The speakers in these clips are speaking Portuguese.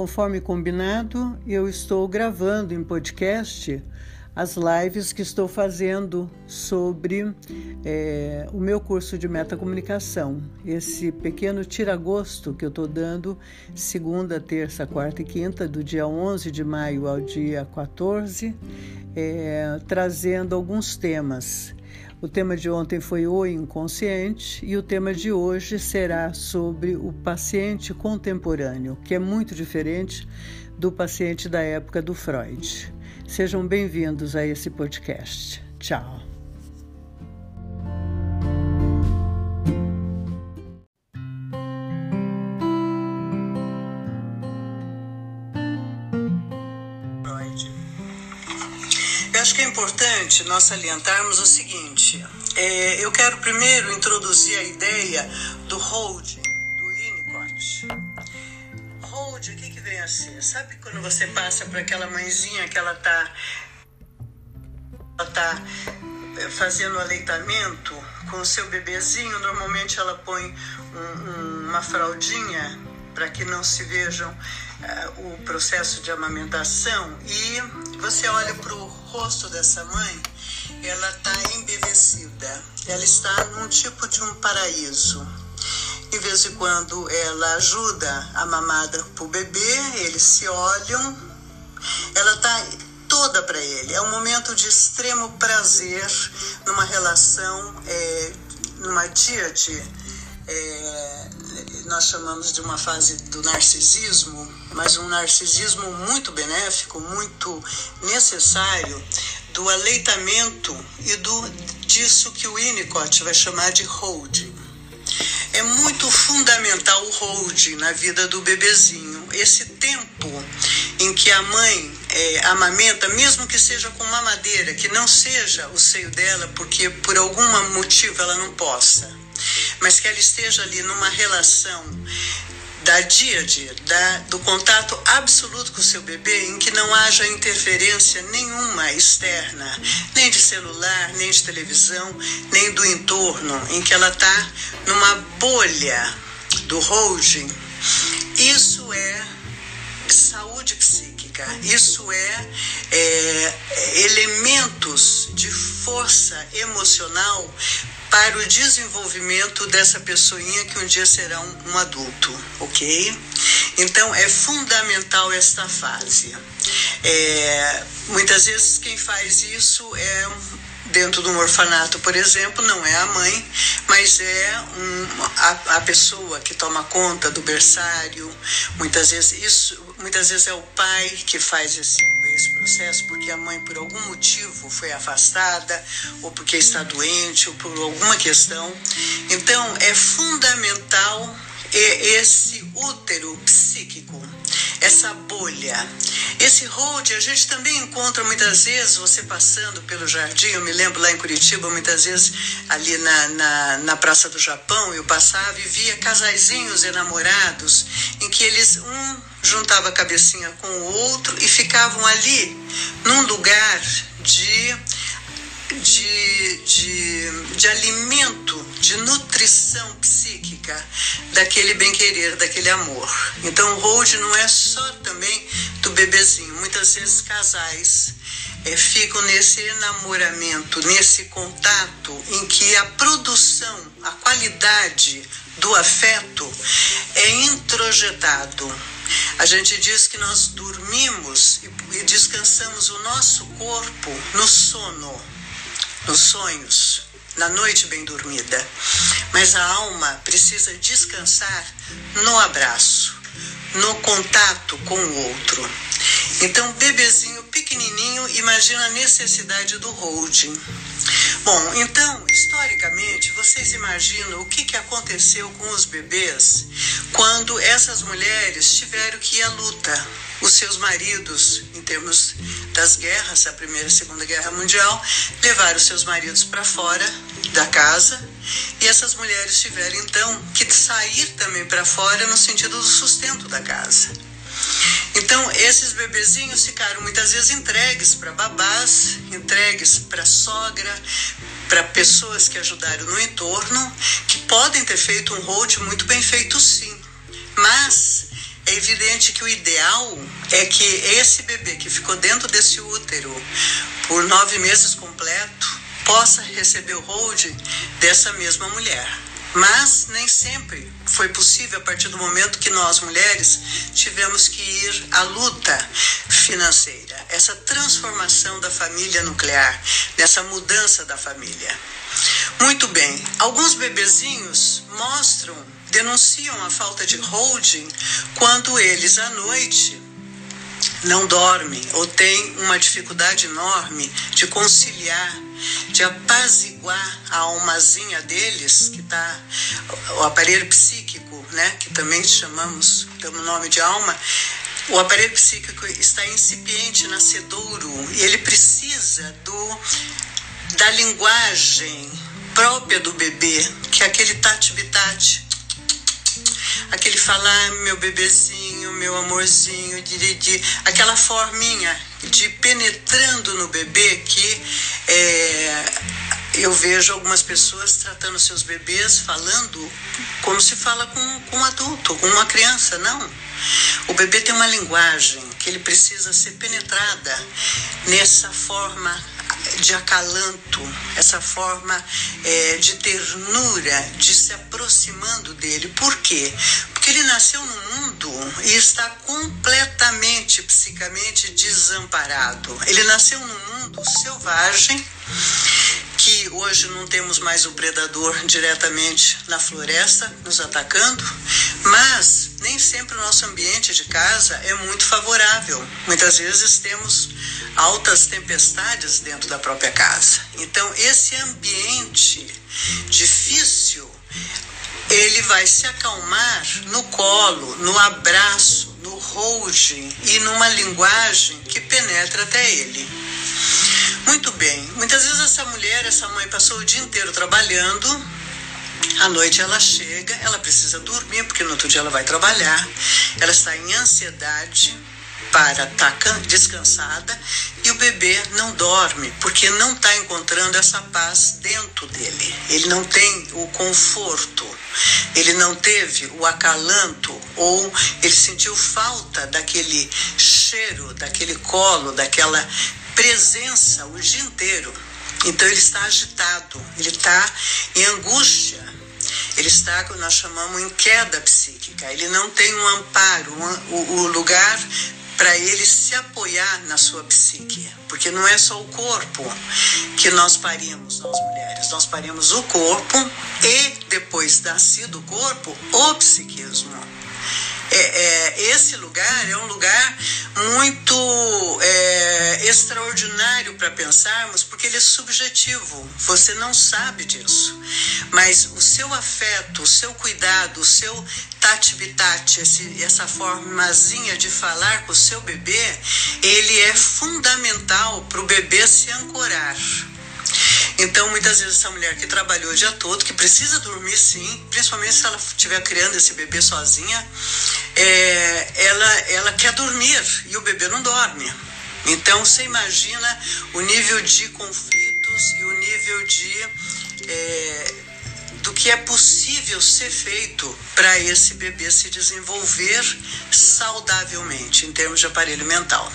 conforme combinado, eu estou gravando em podcast as lives que estou fazendo sobre é, o meu curso de metacomunicação. Esse pequeno tiragosto que eu estou dando segunda, terça, quarta e quinta, do dia 11 de maio ao dia 14, é, trazendo alguns temas. O tema de ontem foi o inconsciente e o tema de hoje será sobre o paciente contemporâneo, que é muito diferente do paciente da época do Freud. Sejam bem-vindos a esse podcast. Tchau. Acho que é importante nós salientarmos o seguinte: é, eu quero primeiro introduzir a ideia do hold, do Winnicott. Hold, o que, que vem a ser? Sabe quando você passa para aquela mãezinha que ela está ela tá é, fazendo aleitamento com o seu bebezinho? Normalmente ela põe um, um, uma fraldinha para que não se vejam o processo de amamentação e você olha para o rosto dessa mãe, ela está embevecida, ela está num tipo de um paraíso. De vez em quando ela ajuda a mamada para o bebê, eles se olham, ela está toda para ele. É um momento de extremo prazer numa relação, é, numa díade. É, nós chamamos de uma fase do narcisismo, mas um narcisismo muito benéfico, muito necessário, do aleitamento e do disso que o Winnicott vai chamar de holding. É muito fundamental o holding na vida do bebezinho. Esse tempo em que a mãe é, amamenta, mesmo que seja com mamadeira, que não seja o seio dela, porque por algum motivo ela não possa mas que ela esteja ali numa relação da díade, da, do contato absoluto com o seu bebê, em que não haja interferência nenhuma externa, nem de celular, nem de televisão, nem do entorno, em que ela está numa bolha do holding. Isso é saúde psíquica, isso é, é elementos de força emocional para o desenvolvimento dessa pessoinha que um dia será um, um adulto, ok? Então é fundamental esta fase. É, muitas vezes quem faz isso é dentro de um orfanato, por exemplo, não é a mãe, mas é um, a, a pessoa que toma conta do berçário. Muitas vezes isso, muitas vezes é o pai que faz esse esse processo porque a mãe, por algum motivo, foi afastada, ou porque está doente, ou por alguma questão. Então, é fundamental esse útero psíquico, essa bolha. Esse hold a gente também encontra muitas vezes, você passando pelo jardim, eu me lembro lá em Curitiba, muitas vezes ali na, na, na Praça do Japão, eu passava e via casaizinhos enamorados, em que eles, um juntava a cabecinha com o outro e ficavam ali num lugar de, de, de, de alimento, de nutrição psíquica daquele bem-querer, daquele amor. Então, o hold não é só também do bebezinho. Muitas vezes casais é, ficam nesse enamoramento, nesse contato em que a produção, a qualidade do afeto é introjetado a gente diz que nós dormimos e descansamos o nosso corpo no sono, nos sonhos, na noite bem dormida. Mas a alma precisa descansar no abraço, no contato com o outro. Então, bebezinho pequenininho, imagina a necessidade do holding. Bom, então, historicamente, vocês imaginam o que, que aconteceu com os bebês quando essas mulheres tiveram que ir à luta? Os seus maridos, em termos das guerras, a Primeira e Segunda Guerra Mundial, levaram seus maridos para fora da casa e essas mulheres tiveram então que sair também para fora no sentido do sustento da casa. Então, esses bebezinhos ficaram muitas vezes entregues para babás, entregues para sogra, para pessoas que ajudaram no entorno, que podem ter feito um hold muito bem feito sim, mas é evidente que o ideal é que esse bebê que ficou dentro desse útero por nove meses completo possa receber o hold dessa mesma mulher. Mas nem sempre foi possível a partir do momento que nós mulheres tivemos que ir à luta financeira, essa transformação da família nuclear, dessa mudança da família. Muito bem, alguns bebezinhos mostram, denunciam a falta de holding quando eles à noite não dormem ou têm uma dificuldade enorme de conciliar de apaziguar a almazinha deles, que está o aparelho psíquico, né, que também chamamos pelo nome de alma, o aparelho psíquico está incipiente, nascedouro, e ele precisa do da linguagem própria do bebê, que é aquele tati-bitate, aquele falar meu bebezinho, meu amorzinho, aquela forminha de penetrando no bebê que é, eu vejo algumas pessoas tratando seus bebês falando como se fala com, com um adulto, com uma criança. Não. O bebê tem uma linguagem que ele precisa ser penetrada nessa forma de acalanto, essa forma é, de ternura, de se aproximando dele. Por quê? Ele nasceu no mundo e está completamente psicamente desamparado. Ele nasceu num mundo selvagem que hoje não temos mais o predador diretamente na floresta nos atacando, mas nem sempre o nosso ambiente de casa é muito favorável. Muitas vezes temos altas tempestades dentro da própria casa. Então, esse ambiente difícil, ele vai se acalmar no colo, no abraço, no holding e numa linguagem que penetra até ele. Muito bem. Muitas vezes essa mulher, essa mãe passou o dia inteiro trabalhando. À noite ela chega, ela precisa dormir porque no outro dia ela vai trabalhar. Ela está em ansiedade para estar tá descansada e o bebê não dorme porque não está encontrando essa paz dentro dele. Ele não tem o conforto, ele não teve o acalanto ou ele sentiu falta daquele cheiro, daquele colo, daquela presença o dia inteiro. Então ele está agitado, ele está em angústia, ele está, nós chamamos, em queda psíquica. Ele não tem um amparo, um, o, o lugar para ele se apoiar na sua psique. Porque não é só o corpo que nós parimos, nós mulheres. Nós parimos o corpo e, depois nascido o corpo, o psiquismo é, é, esse lugar é um lugar muito é, extraordinário para pensarmos, porque ele é subjetivo. Você não sabe disso. Mas o seu afeto, o seu cuidado, o seu tati-bitate, essa formazinha de falar com o seu bebê, ele é fundamental para o bebê se ancorar. Então, muitas vezes, essa mulher que trabalhou o dia todo, que precisa dormir sim, principalmente se ela estiver criando esse bebê sozinha, é, ela, ela quer dormir e o bebê não dorme. Então, você imagina o nível de conflitos e o nível de. É, do que é possível ser feito para esse bebê se desenvolver saudavelmente em termos de aparelho mental.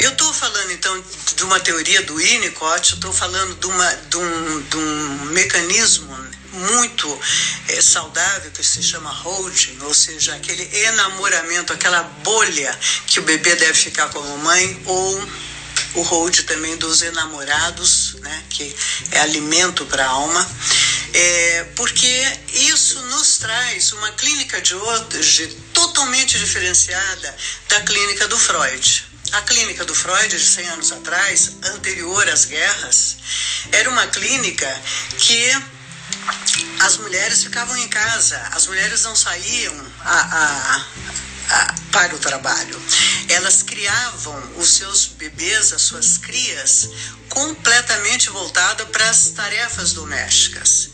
Eu estou falando então de uma teoria do Winnicott, estou falando de, uma, de, um, de um mecanismo muito é, saudável que se chama holding, ou seja, aquele enamoramento, aquela bolha que o bebê deve ficar com a mamãe, ou o hold também dos enamorados, né, que é alimento para a alma. É, porque isso nos traz uma clínica de hoje totalmente diferenciada da clínica do Freud. A clínica do Freud, de 100 anos atrás, anterior às guerras, era uma clínica que as mulheres ficavam em casa, as mulheres não saíam a, a, a, para o trabalho. Elas criavam os seus bebês, as suas crias, completamente voltada para as tarefas domésticas.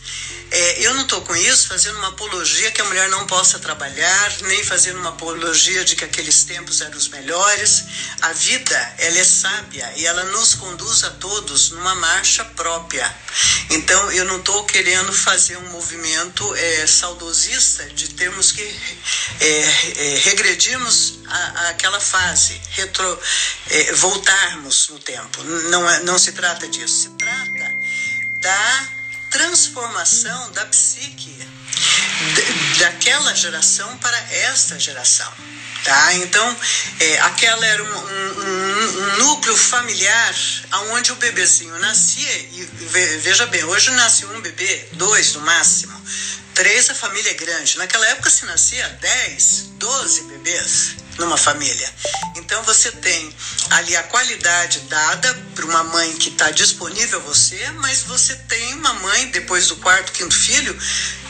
É, eu não estou com isso fazendo uma apologia que a mulher não possa trabalhar, nem fazendo uma apologia de que aqueles tempos eram os melhores. A vida, ela é sábia e ela nos conduz a todos numa marcha própria. Então, eu não estou querendo fazer um movimento é, saudosista de termos que é, é, regredirmos a, aquela fase, retro, é, voltarmos no tempo. Não, é, não se trata disso, se trata da transformação da psique daquela geração para esta geração. Tá? Então, é, aquela era um, um, um, núcleo familiar onde o bebezinho nascia, e veja bem, hoje nasce um bebê, dois no máximo, três a família é grande. Naquela época se nascia 10, 12 bebês numa família. Então você tem ali a qualidade dada para uma mãe que está disponível a você, mas você tem uma mãe, depois do quarto, quinto filho,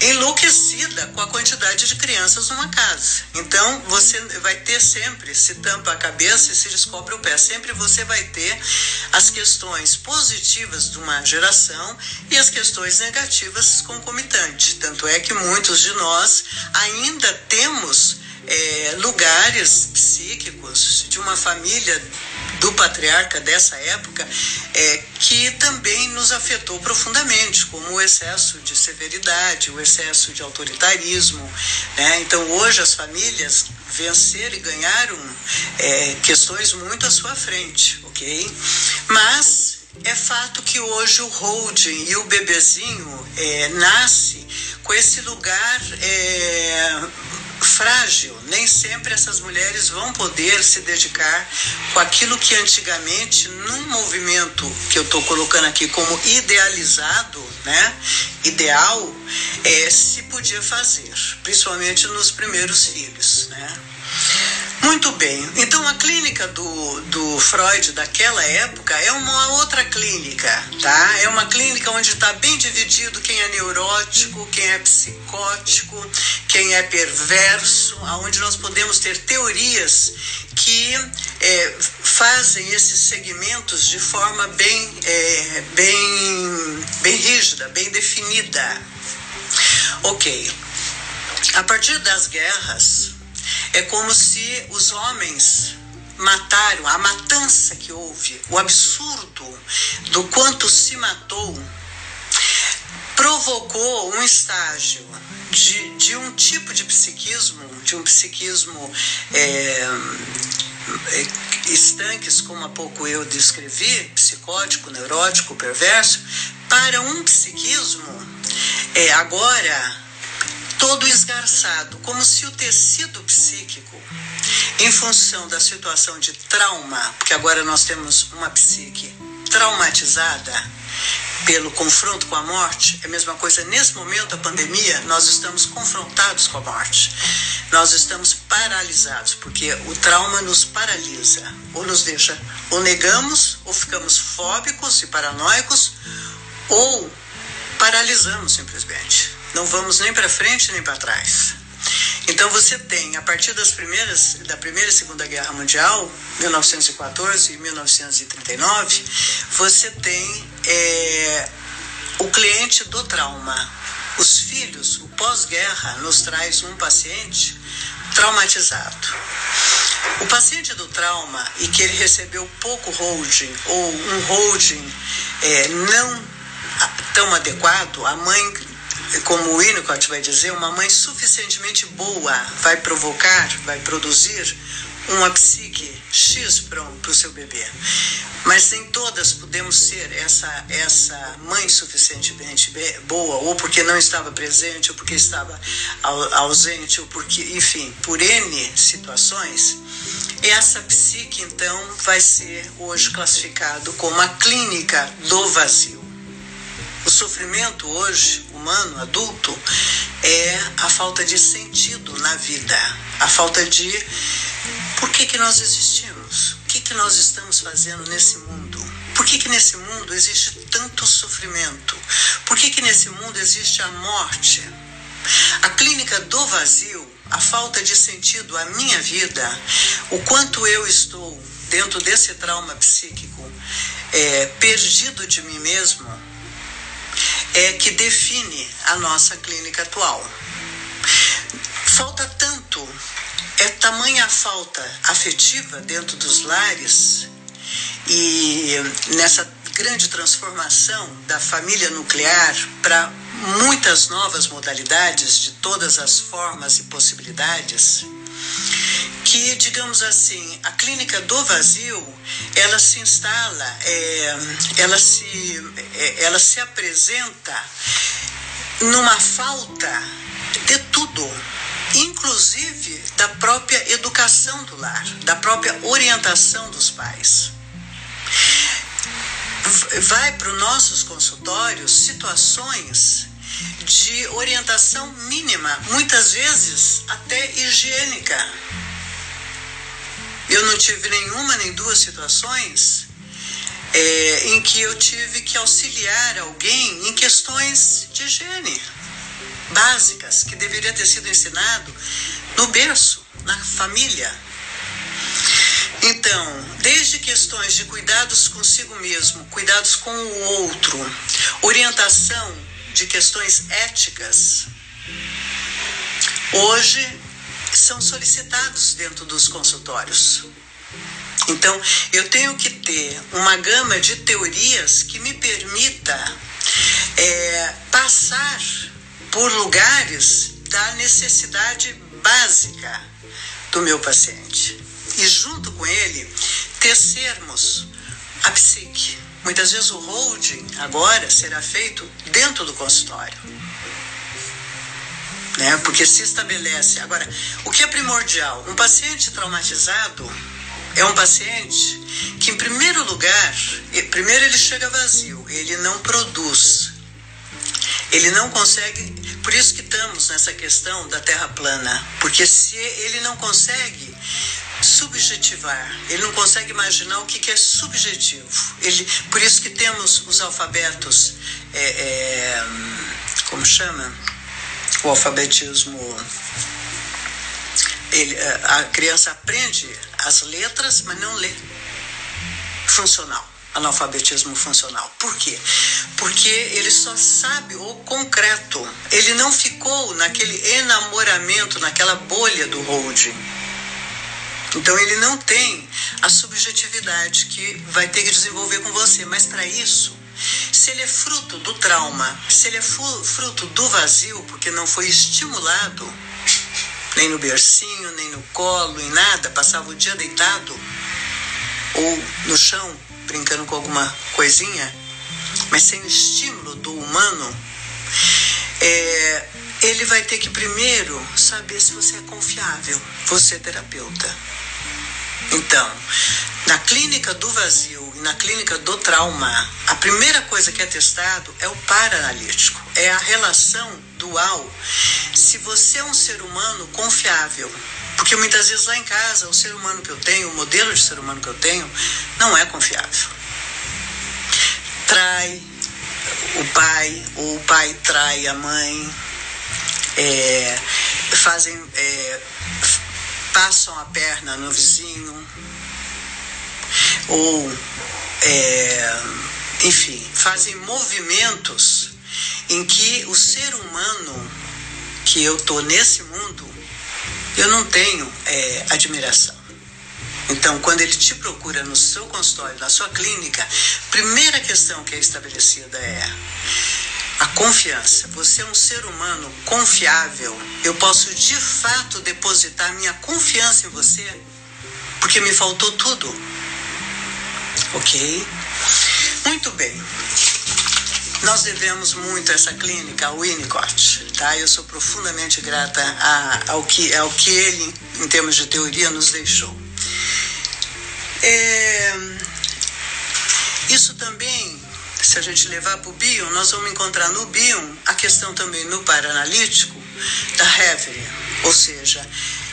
enlouquecida com a quantidade de crianças numa casa. Então você vai ter sempre, se tampa a cabeça e se descobre o pé, sempre você vai ter as questões positivas de uma geração e as questões negativas concomitantes. Tanto é que muitos de nós ainda temos é, lugares psíquicos de uma família do patriarca dessa época é, que também nos afetou profundamente, como o excesso de severidade, o excesso de autoritarismo. Né? Então, hoje, as famílias venceram e ganharam é, questões muito à sua frente, ok? Mas é fato que hoje o holding e o bebezinho é, nasce com esse lugar é, frágil. Nem sempre essas mulheres vão poder se dedicar com aquilo que antigamente, num movimento que eu estou colocando aqui como idealizado, né, ideal, é, se podia fazer, principalmente nos primeiros filhos, né. Muito bem. Então a clínica do, do Freud daquela época é uma outra clínica, tá? É uma clínica onde está bem dividido quem é neurótico, quem é psicótico, quem é perverso, aonde nós podemos ter teorias que é, fazem esses segmentos de forma bem, é, bem, bem rígida, bem definida. Ok. A partir das guerras, é como se os homens mataram, a matança que houve, o absurdo do quanto se matou, provocou um estágio de, de um tipo de psiquismo, de um psiquismo é, é estanques, como há pouco eu descrevi, psicótico, neurótico, perverso, para um psiquismo é, agora todo esgarçado, como se o tecido psíquico, em função da situação de trauma, porque agora nós temos uma psique traumatizada pelo confronto com a morte, é a mesma coisa nesse momento, a pandemia, nós estamos confrontados com a morte. Nós estamos paralisados, porque o trauma nos paralisa, ou nos deixa, ou negamos, ou ficamos fóbicos e paranoicos, ou paralisamos simplesmente não vamos nem para frente nem para trás. Então você tem, a partir das primeiras, da Primeira e Segunda Guerra Mundial, 1914 e 1939, você tem é, o cliente do trauma. Os filhos, o pós-guerra, nos traz um paciente traumatizado. O paciente do trauma e que ele recebeu pouco holding ou um holding é, não tão adequado, a mãe como o Winnicott vai dizer, uma mãe suficientemente boa vai provocar, vai produzir uma psique X para o seu bebê. Mas nem todas podemos ser essa, essa mãe suficientemente boa, ou porque não estava presente, ou porque estava ausente, ou porque, enfim, por N situações. Essa psique, então, vai ser hoje classificado como a clínica do vazio. O sofrimento hoje, humano, adulto, é a falta de sentido na vida, a falta de por que, que nós existimos, o que, que nós estamos fazendo nesse mundo, por que, que nesse mundo existe tanto sofrimento, por que, que nesse mundo existe a morte. A clínica do vazio, a falta de sentido, a minha vida, o quanto eu estou dentro desse trauma psíquico, é, perdido de mim mesmo, é que define a nossa clínica atual. Falta tanto, é tamanha a falta afetiva dentro dos lares e nessa grande transformação da família nuclear para muitas novas modalidades de todas as formas e possibilidades que, digamos assim, a clínica do vazio, ela se instala, é, ela, se, é, ela se apresenta numa falta de tudo, inclusive da própria educação do lar, da própria orientação dos pais. Vai para os nossos consultórios situações de orientação mínima, muitas vezes até higiênica eu não tive nenhuma nem duas situações é, em que eu tive que auxiliar alguém em questões de higiene básicas que deveria ter sido ensinado no berço, na família. Então, desde questões de cuidados consigo mesmo, cuidados com o outro, orientação de questões éticas, hoje são solicitados dentro dos consultórios. Então, eu tenho que ter uma gama de teorias que me permita é, passar por lugares da necessidade básica do meu paciente. E junto com ele, tecermos a psique. Muitas vezes o holding agora será feito dentro do consultório né? Porque se estabelece. Agora, o que é primordial? Um paciente traumatizado é um paciente que, em primeiro lugar, primeiro ele chega vazio, ele não produz, ele não consegue. Por isso que estamos nessa questão da Terra plana, porque se ele não consegue subjetivar, ele não consegue imaginar o que, que é subjetivo. Ele, por isso que temos os alfabetos, é, é, como chama? o alfabetismo, ele, a criança aprende as letras, mas não lê. Funcional, analfabetismo funcional. Por quê? Porque ele só sabe o concreto. Ele não ficou naquele enamoramento, naquela bolha do holding. Então ele não tem a subjetividade que vai ter que desenvolver com você. Mas para isso, se ele é fruto do trauma, se ele é fruto do vazio, porque não foi estimulado, nem no bercinho, nem no colo, em nada, passava o dia deitado ou no chão, brincando com alguma coisinha, mas sem o estímulo do humano, é, ele vai ter que primeiro saber se você é confiável, você é terapeuta. Então, na clínica do vazio e na clínica do trauma, a primeira coisa que é testado é o para-analítico, é a relação dual. Se você é um ser humano confiável, porque muitas vezes lá em casa, o ser humano que eu tenho, o modelo de ser humano que eu tenho, não é confiável. Trai o pai, ou o pai trai a mãe, é, fazem. É, passam a perna no vizinho, ou, é, enfim, fazem movimentos em que o ser humano que eu tô nesse mundo, eu não tenho é, admiração. Então, quando ele te procura no seu consultório, na sua clínica, primeira questão que é estabelecida é a confiança. Você é um ser humano confiável. Eu posso de fato depositar minha confiança em você, porque me faltou tudo. Ok? Muito bem. Nós devemos muito essa clínica, ao Winnicott, tá? Eu sou profundamente grata a, ao, que, ao que ele, em termos de teoria, nos deixou. É, isso também se a gente levar para o Bion, nós vamos encontrar no Bion a questão também no paraanalítico da Reverie, ou seja,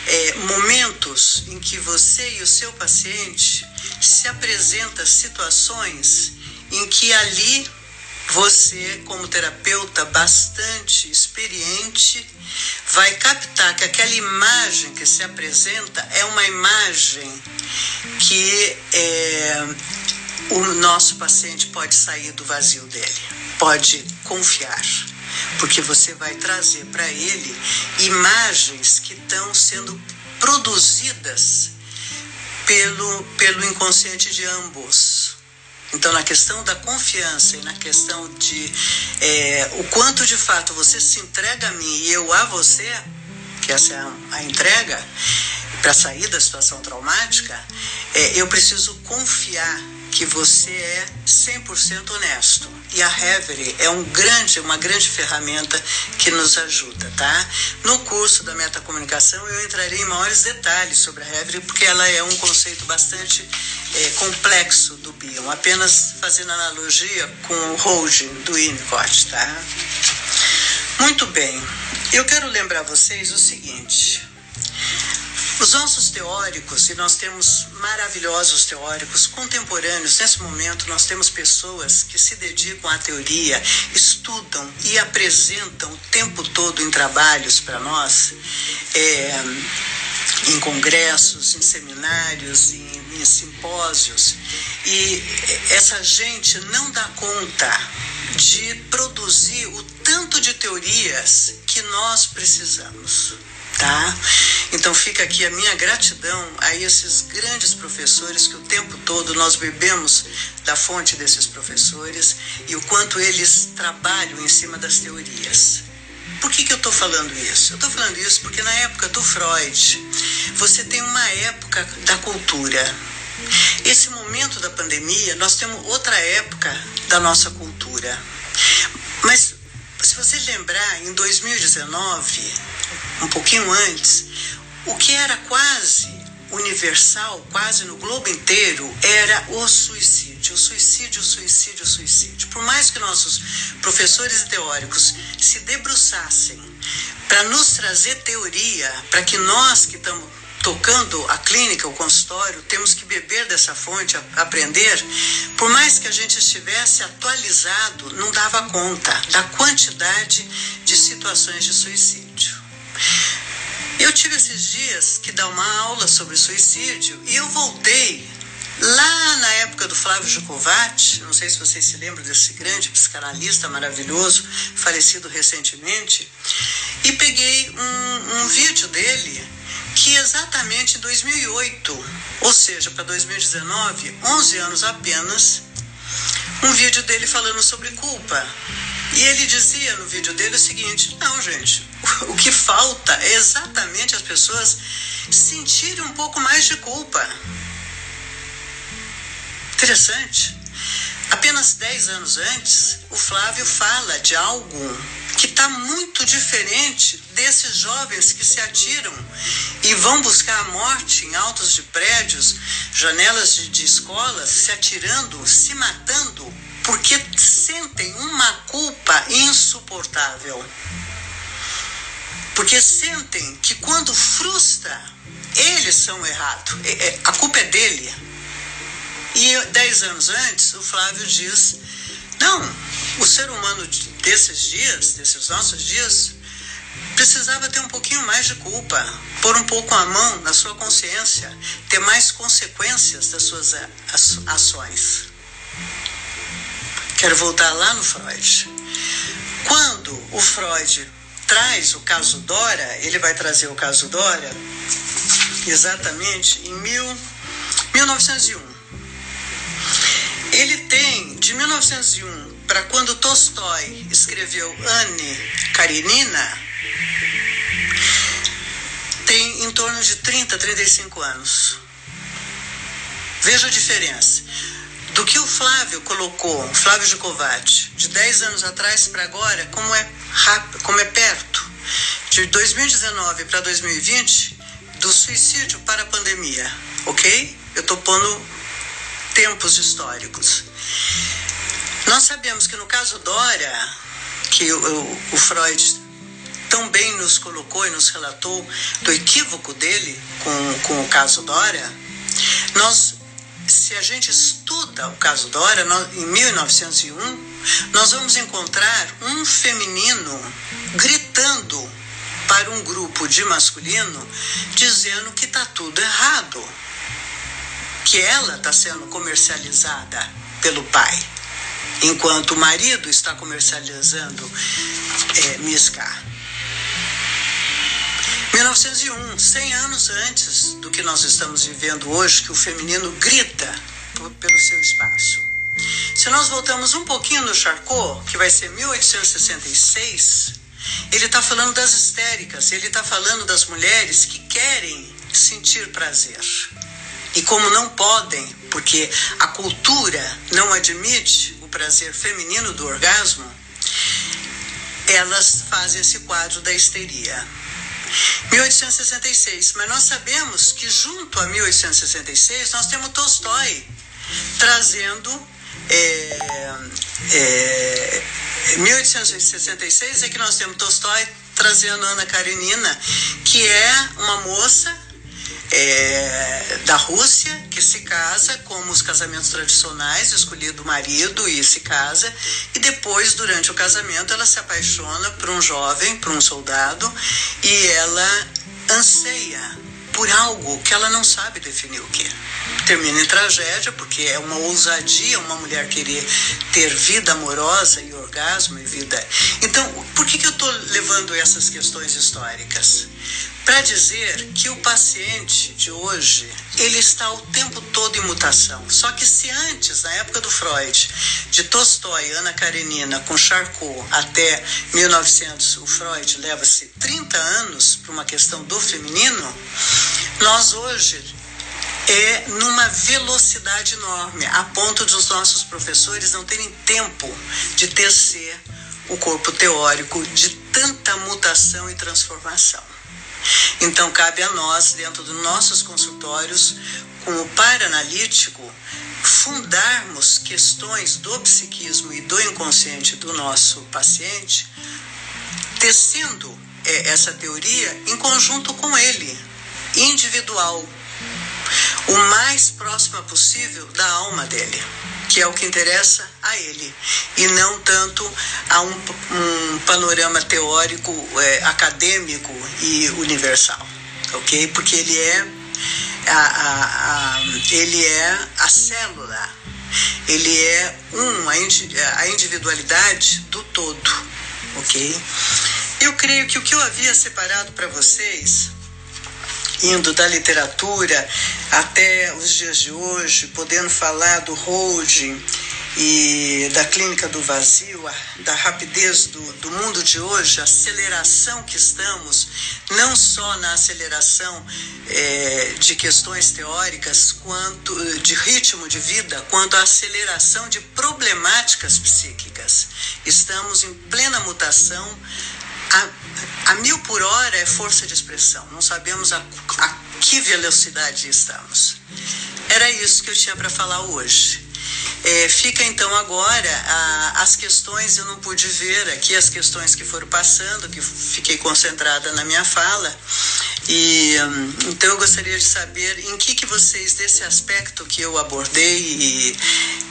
é, momentos em que você e o seu paciente se apresenta situações em que ali você, como terapeuta bastante experiente, vai captar que aquela imagem que se apresenta é uma imagem que é, o nosso paciente pode sair do vazio dele, pode confiar, porque você vai trazer para ele imagens que estão sendo produzidas pelo, pelo inconsciente de ambos. Então, na questão da confiança e na questão de é, o quanto de fato você se entrega a mim e eu a você, que essa é a, entrega, para sair da situação traumática, é, eu preciso confiar que você é 100% honesto. E a Reverie é um grande, uma grande ferramenta que nos ajuda, tá? No curso da metacomunicação eu entrarei em maiores detalhes sobre a Reverie, porque ela é um conceito bastante é, complexo do Bion, apenas fazendo analogia com o holding do Winnicott, tá? Muito bem, eu quero lembrar vocês o seguinte. Os nossos teóricos, e nós temos maravilhosos teóricos contemporâneos, nesse momento nós temos pessoas que se dedicam à teoria, estudam e apresentam o tempo todo em trabalhos para nós, é, em congressos, em seminários, em, em simpósios. E essa gente não dá conta de produzir o tanto de teorias que nós precisamos tá? Então fica aqui a minha gratidão a esses grandes professores que o tempo todo nós bebemos da fonte desses professores e o quanto eles trabalham em cima das teorias. Por que, que eu estou falando isso? Eu estou falando isso porque na época do Freud, você tem uma época da cultura. Esse momento da pandemia, nós temos outra época da nossa cultura. Mas se você lembrar, em 2019, um pouquinho antes, o que era quase universal, quase no globo inteiro, era o suicídio. O suicídio, o suicídio, o suicídio. Por mais que nossos professores e teóricos se debruçassem para nos trazer teoria, para que nós que estamos tocando a clínica, o consultório, temos que beber dessa fonte, aprender. Por mais que a gente estivesse atualizado, não dava conta da quantidade de situações de suicídio. Eu tive esses dias que dar uma aula sobre suicídio e eu voltei lá na época do Flávio Jacovati, não sei se vocês se lembram desse grande psicanalista maravilhoso, falecido recentemente, e peguei um, um vídeo dele que exatamente em 2008, ou seja, para 2019, 11 anos apenas, um vídeo dele falando sobre culpa. E ele dizia no vídeo dele o seguinte: não, gente, o que falta é exatamente as pessoas sentirem um pouco mais de culpa. Interessante. Apenas 10 anos antes, o Flávio fala de algo que está muito diferente desses jovens que se atiram e vão buscar a morte em altos de prédios, janelas de, de escolas, se atirando, se matando, porque sentem uma culpa insuportável. Porque sentem que quando frustra, eles são errados, é, é, a culpa é dele. E dez anos antes, o Flávio diz: não, o ser humano desses dias, desses nossos dias, precisava ter um pouquinho mais de culpa, pôr um pouco a mão na sua consciência, ter mais consequências das suas ações. Quero voltar lá no Freud. Quando o Freud traz o caso Dora, ele vai trazer o caso Dora exatamente em mil, 1901. Ele tem de 1901 para quando Tolstói escreveu Anne Karenina, tem em torno de 30, 35 anos. Veja a diferença. Do que o Flávio colocou, Flávio Gicovati, de 10 anos atrás para agora, como é rápido, como é perto. De 2019 para 2020, do suicídio para a pandemia, ok? Eu estou pondo tempos históricos. Nós sabemos que no caso Dória, que o, o Freud tão bem nos colocou e nos relatou do equívoco dele com, com o caso Dória, nós, se a gente estuda o caso Dória, em 1901, nós vamos encontrar um feminino gritando para um grupo de masculino dizendo que está tudo errado porque ela está sendo comercializada pelo pai, enquanto o marido está comercializando é, Miss K. 1901, 100 anos antes do que nós estamos vivendo hoje, que o feminino grita pelo seu espaço. Se nós voltamos um pouquinho no Charcot, que vai ser 1866, ele está falando das histéricas, ele está falando das mulheres que querem sentir prazer. E como não podem, porque a cultura não admite o prazer feminino do orgasmo, elas fazem esse quadro da histeria. 1866, mas nós sabemos que junto a 1866 nós temos Tolstói trazendo é, é, 1866 é que nós temos Tolstói trazendo Ana Karenina, que é uma moça é, da Rússia que se casa como os casamentos tradicionais, escolhido o marido e se casa, e depois, durante o casamento, ela se apaixona por um jovem, por um soldado, e ela anseia por algo que ela não sabe definir o que. Termina em tragédia, porque é uma ousadia uma mulher querer ter vida amorosa e orgasmo e vida. Então, por que, que eu estou levando essas questões históricas? Para dizer que o paciente de hoje ele está o tempo todo em mutação. Só que se antes, na época do Freud, de Tolstói, Ana Karenina, com Charcot até 1900, o Freud leva-se 30 anos para uma questão do feminino, nós hoje é numa velocidade enorme, a ponto de os nossos professores não terem tempo de tecer o corpo teórico de tanta mutação e transformação. Então, cabe a nós, dentro dos nossos consultórios, com o paranalítico, fundarmos questões do psiquismo e do inconsciente do nosso paciente, tecendo é, essa teoria em conjunto com ele, individual, o mais próxima possível da alma dele que é o que interessa a ele, e não tanto a um, um panorama teórico, é, acadêmico e universal, ok? Porque ele é a, a, a, ele é a célula, ele é um, a individualidade do todo, ok? Eu creio que o que eu havia separado para vocês indo da literatura até os dias de hoje, podendo falar do holding e da clínica do vazio, da rapidez do, do mundo de hoje, a aceleração que estamos, não só na aceleração é, de questões teóricas, quanto de ritmo de vida, quanto a aceleração de problemáticas psíquicas. Estamos em plena mutação a, a mil por hora é força de expressão, não sabemos a, a que velocidade estamos. Era isso que eu tinha para falar hoje. É, fica então agora a, as questões, eu não pude ver aqui as questões que foram passando, que fiquei concentrada na minha fala. E então eu gostaria de saber em que, que vocês, desse aspecto que eu abordei, e,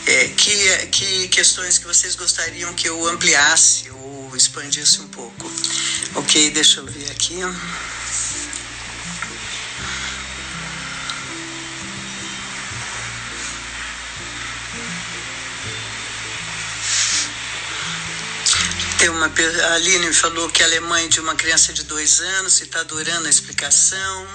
é, que, que questões que vocês gostariam que eu ampliasse ou expandisse um pouco. Ok, deixa eu ver aqui. Tem uma, a Aline falou que ela é mãe de uma criança de dois anos e está adorando a explicação.